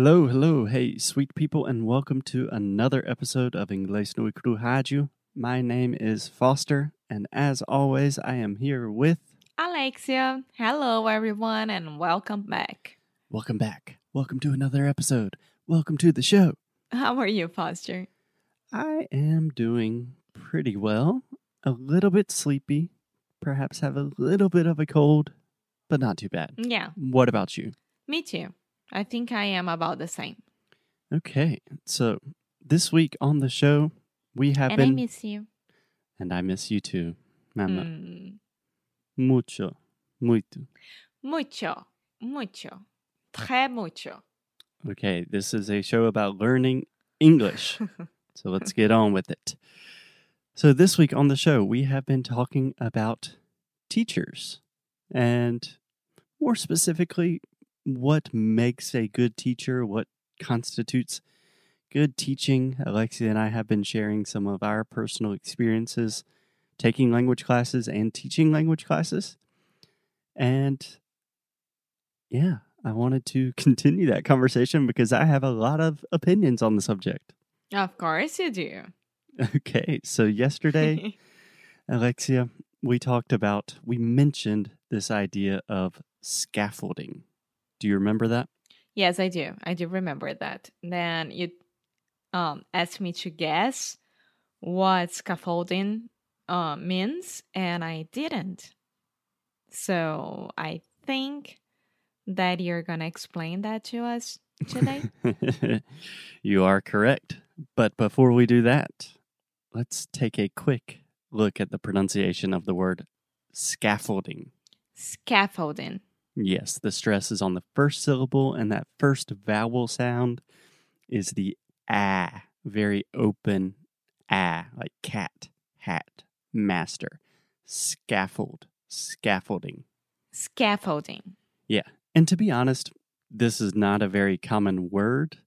Hello, hello, hey, sweet people, and welcome to another episode of Inglês no Cru Rádio. My name is Foster, and as always, I am here with. Alexia. Hello, everyone, and welcome back. Welcome back. Welcome to another episode. Welcome to the show. How are you, Foster? I am doing pretty well. A little bit sleepy, perhaps have a little bit of a cold, but not too bad. Yeah, What about you? me too. I think I am about the same. Okay, so this week on the show, we have and I miss you. and I miss you too, Mama. Mm, Mucho, muito. mucho, mucho, très mucho. Okay, this is a show about learning English. so let's get on with it. So, this week on the show, we have been talking about teachers and more specifically, what makes a good teacher, what constitutes good teaching. Alexia and I have been sharing some of our personal experiences taking language classes and teaching language classes. And yeah, I wanted to continue that conversation because I have a lot of opinions on the subject. Of course you do. Okay, so yesterday, Alexia, we talked about, we mentioned this idea of scaffolding. Do you remember that? yes, I do. I do remember that. Then you um, asked me to guess what scaffolding uh, means, and I didn't. So I think that you're going to explain that to us today. you are correct. But before we do that, let's take a quick look at the pronunciation of the word scaffolding. Scaffolding. Yes, the stress is on the first syllable, and that first vowel sound is the ah, very open ah, like cat, hat, master, scaffold, scaffolding. Scaffolding. Yeah. And to be honest, this is not a very common word.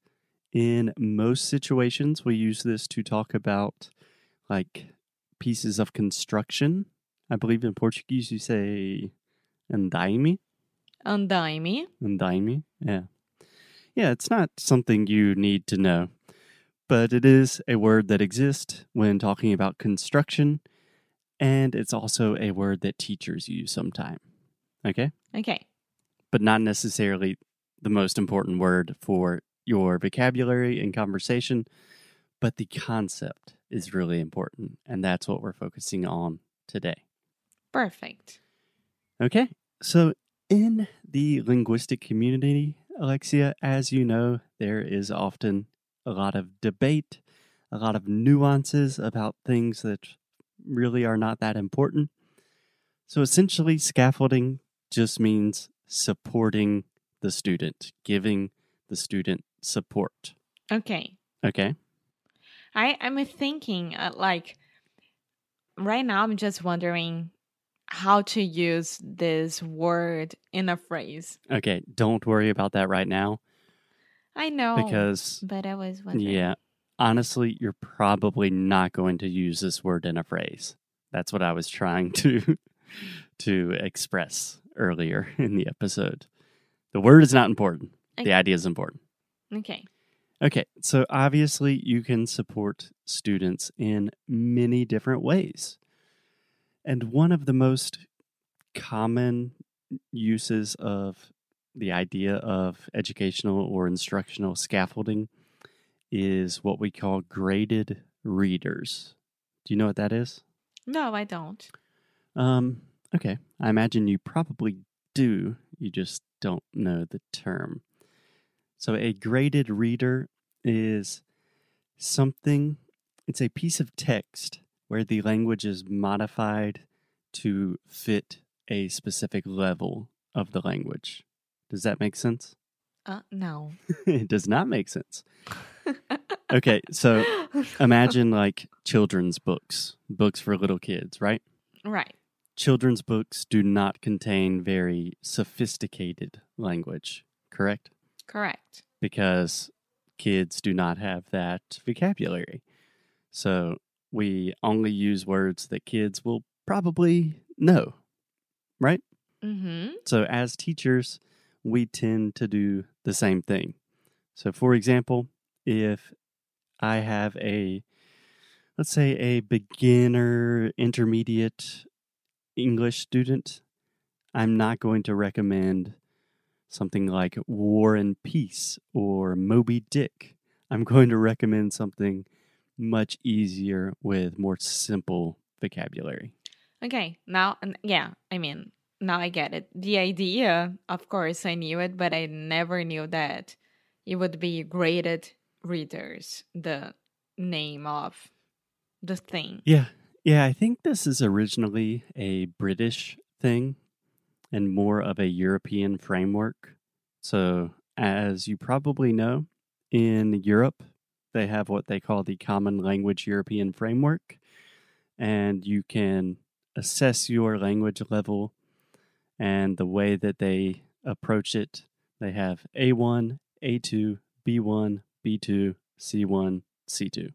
In most situations, we use this to talk about like pieces of construction. I believe in Portuguese you say andaime. Andaime. Andaime. Yeah. Yeah, it's not something you need to know, but it is a word that exists when talking about construction, and it's also a word that teachers use sometime. Okay? Okay. But not necessarily the most important word for your vocabulary and conversation, but the concept is really important, and that's what we're focusing on today. Perfect. Okay, so in the linguistic community, Alexia, as you know, there is often a lot of debate, a lot of nuances about things that really are not that important. So essentially, scaffolding just means supporting the student, giving the student support. Okay. Okay, I I'm thinking uh, like right now I'm just wondering how to use this word in a phrase. okay, don't worry about that right now I know because but I was wondering. Yeah. Honestly, you're probably not going to use this word in a phrase. That's what I was trying to to express earlier in the episode. The word is not important. The idea is important. Okay. Okay, so obviously you can support students in many different ways. And one of the most common uses of the idea of educational or instructional scaffolding is what we call graded readers. Do you know what that is? No, I don't. Um, okay. I imagine you probably do. You just don't know the term. So, a graded reader is something, it's a piece of text where the language is modified to fit a specific level of the language. Does that make sense? Uh no. it does not make sense. Okay, so imagine like children's books, books for little kids, right? right. children's books do not contain very sophisticated language, correct? Correct. Because kids do not have that vocabulary. So we only use words that kids will probably know, right? Mhm. So as teachers, we tend to do the same thing. So, for example, if I have a, let's say, a beginner intermediate English student, I'm not going to recommend something like War and Peace or Moby Dick. I'm going to recommend something much easier with more simple vocabulary. Okay, now, and yeah, I mean, now I get it. The idea, of course, I knew it, but I never knew that it would be graded readers, the name of the thing. Yeah. Yeah, I think this is originally a British thing and more of a European framework. So, as you probably know, in Europe, they have what they call the Common Language European Framework, and you can assess your language level and the way that they approach it. They have A1, A2, B1, B2, C1, C2.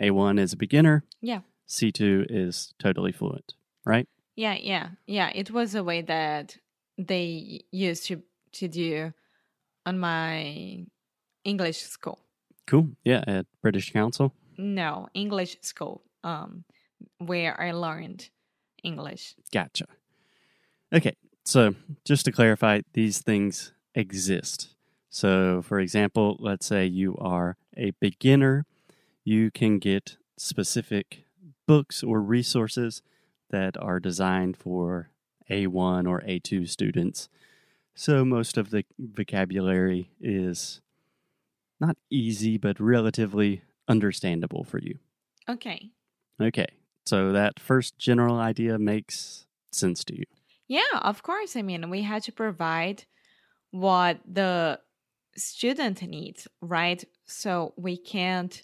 A1 is a beginner. Yeah. C2 is totally fluent, right? Yeah, yeah, yeah. It was a way that they used to to do on my English school. Cool. Yeah, at British Council. No, English school. Um, where I learned English. Gotcha. Okay, so just to clarify, these things exist. So, for example, let's say you are a beginner, you can get specific books or resources that are designed for A1 or A2 students. So, most of the vocabulary is not easy, but relatively understandable for you. Okay. Okay, so that first general idea makes sense to you. Yeah, of course. I mean, we had to provide what the student needs, right? So we can't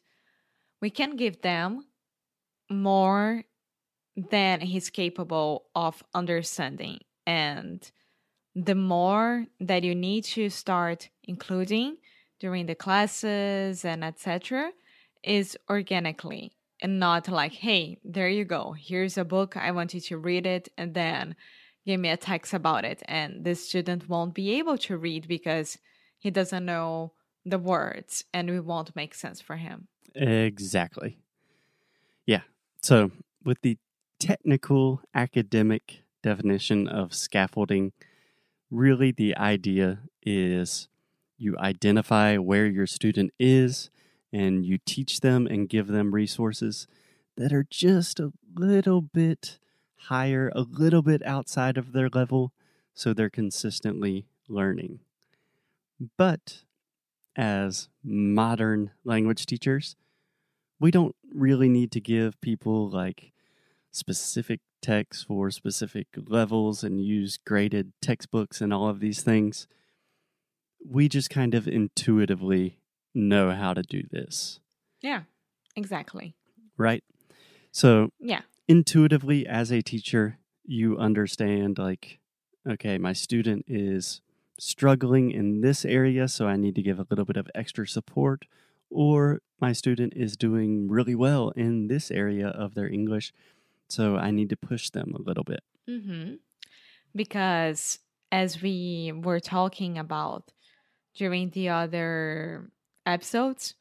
we can give them more than he's capable of understanding. And the more that you need to start including during the classes and etc is organically and not like hey there you go here's a book i want you to read it and then give me a text about it and this student won't be able to read because he doesn't know the words and it won't make sense for him Exactly. Yeah. So, with the technical academic definition of scaffolding, really the idea is you identify where your student is and you teach them and give them resources that are just a little bit higher, a little bit outside of their level, so they're consistently learning. But as modern language teachers, we don't really need to give people like specific texts for specific levels and use graded textbooks and all of these things. We just kind of intuitively know how to do this, yeah exactly right? So, yeah intuitively, as a teacher, you understand like, okay, my student is struggling in this area, so I need to give a little bit of extra support, or my student is doing really well in this area of their English, so I need to push them a little bit. Mm-hmm. Because as we were talking about during the other episodes,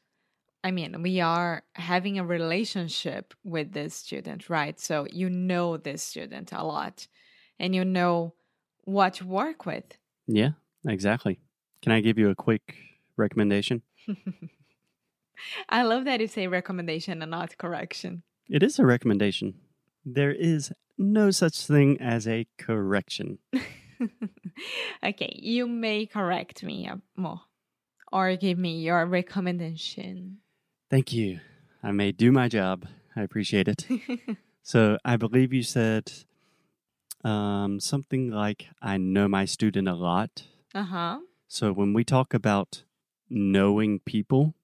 I mean, we are having a relationship with this student, right? So you know this student a lot and you know what to work with. Yeah, exactly. Can I give you a quick recommendation? I love that you say recommendation and not correction. It is a recommendation. There is no such thing as a correction. okay, you may correct me uh, more or give me your recommendation. Thank you. I may do my job. I appreciate it. so I believe you said um, something like, I know my student a lot. uh huh. So when we talk about knowing people,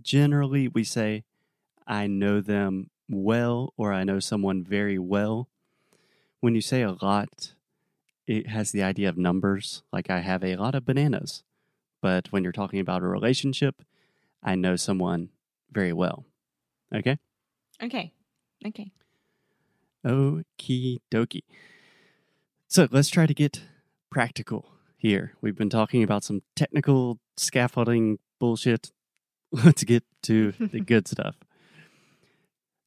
generally we say, I know them well or I know someone very well. When you say a lot, it has the idea of numbers, like I have a lot of bananas. But when you're talking about a relationship, I know someone very well. Okay? Okay. Okay. Okie dokie. So let's try to get practical here. We've been talking about some technical scaffolding bullshit. Let's get to the good stuff.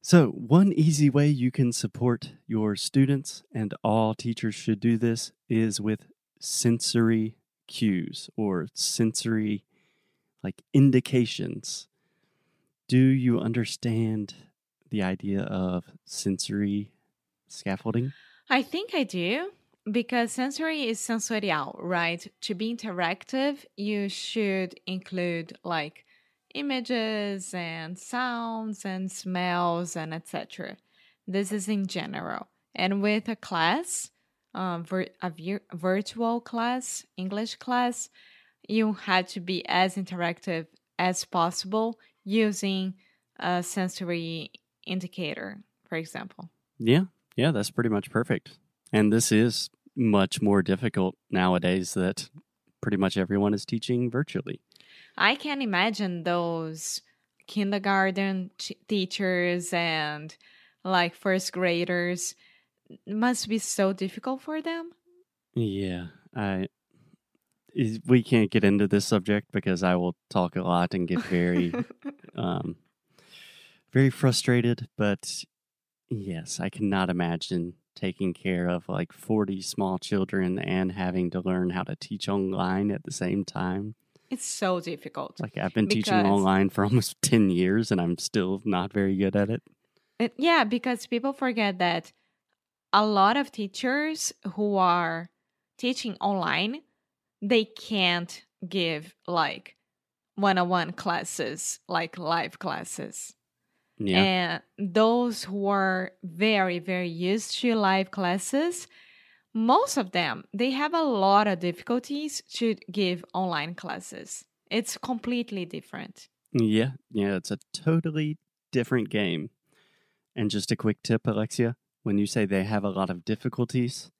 So, one easy way you can support your students, and all teachers should do this, is with sensory cues or sensory like indications. Do you understand the idea of sensory scaffolding? I think I do because sensory is sensorial, right? To be interactive, you should include like images and sounds and smells and etc. This is in general. And with a class, uh, a vir- virtual class, English class, you had to be as interactive as possible using a sensory indicator, for example. Yeah, yeah, that's pretty much perfect. And this is much more difficult nowadays that pretty much everyone is teaching virtually. I can imagine those kindergarten teachers and like first graders must be so difficult for them. Yeah, I is- we can't get into this subject because I will talk a lot and get very um very frustrated, but yes, I cannot imagine taking care of like 40 small children and having to learn how to teach online at the same time. It's so difficult. Like I've been teaching online for almost 10 years and I'm still not very good at it. It- yeah, because people forget that a lot of teachers who are teaching online, they can't give like one-on-one classes, like live classes. Yeah. And those who are very, very used to live classes, most of them, they have a lot of difficulties to give online classes. It's completely different. Yeah, yeah, it's a totally different game. And just a quick tip, Alexia, when you say they have a lot of difficulties,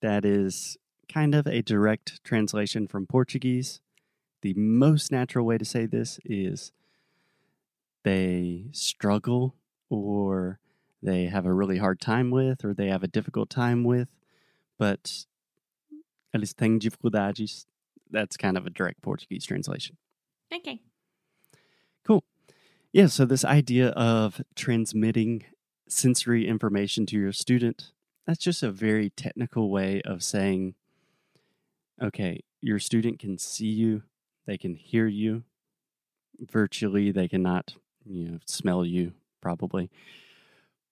that is kind of a direct translation from Portuguese. The most natural way to say this is they struggle or they have a really hard time with or they have a difficult time with, but eles têm dificuldades. That's kind of a direct Portuguese translation. Okay. Cool. Yeah, so this idea of transmitting sensory information to your student, that's just a very technical way of saying, okay, your student can see you, they can hear you. Virtually, they cannot, you know, smell you probably.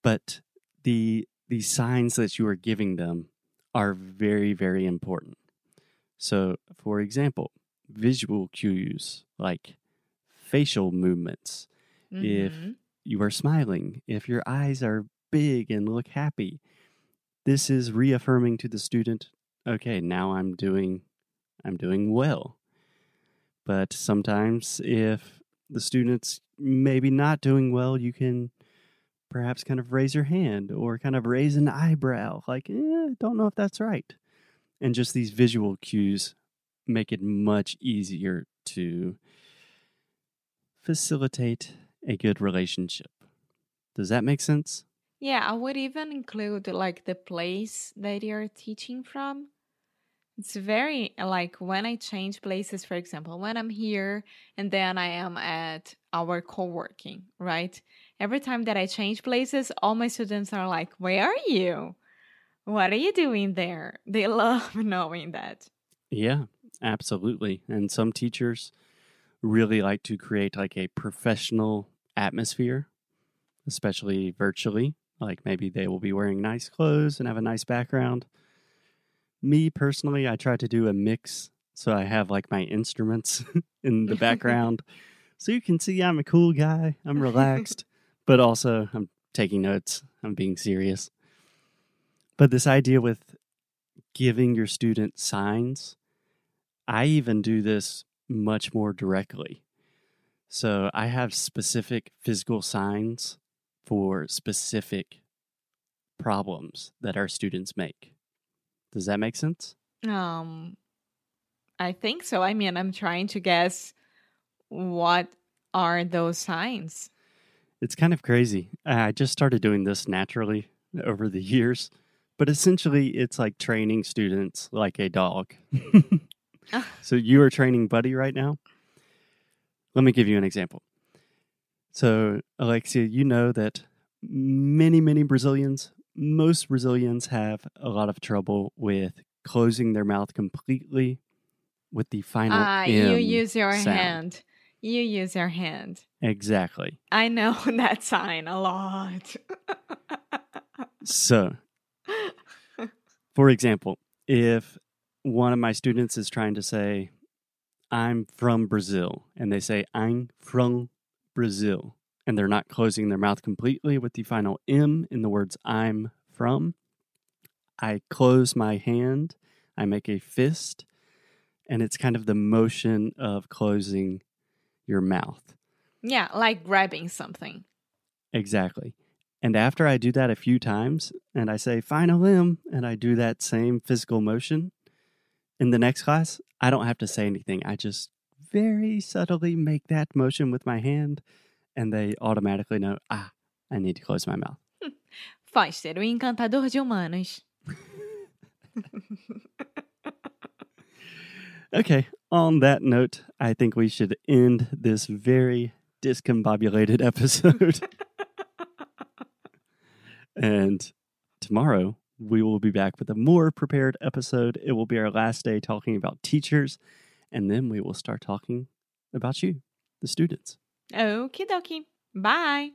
But the the signs that you are giving them are very, very important. So, for example, visual cues like facial movements, If- Mhm. you are smiling, if your eyes are big and look happy, this is reaffirming to the student, okay, now I'm doing I'm doing well. But sometimes if the student's maybe not doing well, you can perhaps kind of raise your hand or kind of raise an eyebrow, like, eh, don't know if that's right. And just these visual cues make it much easier to facilitate a good relationship. Does that make sense? Yeah, I would even include like the place that you're teaching from. It's very like when I change places, for example, when I'm here and then I am at our co working, right? Every time that I change places, all my students are like, Where are you? What are you doing there? They love knowing that. Yeah, absolutely. And some teachers really like to create like a professional atmosphere, especially virtually. Like maybe they will be wearing nice clothes and have a nice background. Me personally, I try to do a mix. So I have like my instruments in the background. so you can see I'm a cool guy. I'm relaxed, but also I'm taking notes. I'm being serious. But this idea with giving your student signs, I even do this much more directly. So I have specific physical signs for specific problems that our students make. Does that make sense? Um, I think so. I mean, I'm trying to guess what are those signs. It's kind of crazy. I just started doing this naturally over the years, but essentially it's like training students like a dog. Ah. so you are training Buddy right now. Let me give you an example. So, Alexia, you know that many, many Brazilians, most Brazilians have a lot of trouble with closing their mouth completely with the final Ah, you use your sound. hand. You use your hand. Exactly. I know that sign a lot. So, for example, if one of my students is trying to say, I'm from Brazil, and they say, I'm from Brazil, and they're not closing their mouth completely with the final M in the words I'm from, I close my hand, I make a fist, and it's kind of the motion of closing your mouth. yeah, like grabbing something. Exactly. And after I do that a few times and I say final M and I do that same physical motion in the next class, I don't have to say anything. I just very subtly make that motion with my hand and they automatically know, ah, I need to close my mouth. Faz ser o encantador de humanos. Okay, on that note, I think we should end this very discombobulated episode. and tomorrow we will be back with a more prepared episode. It will be our last day talking about teachers, and then we will start talking about you, the students. Okie dokie. Bye.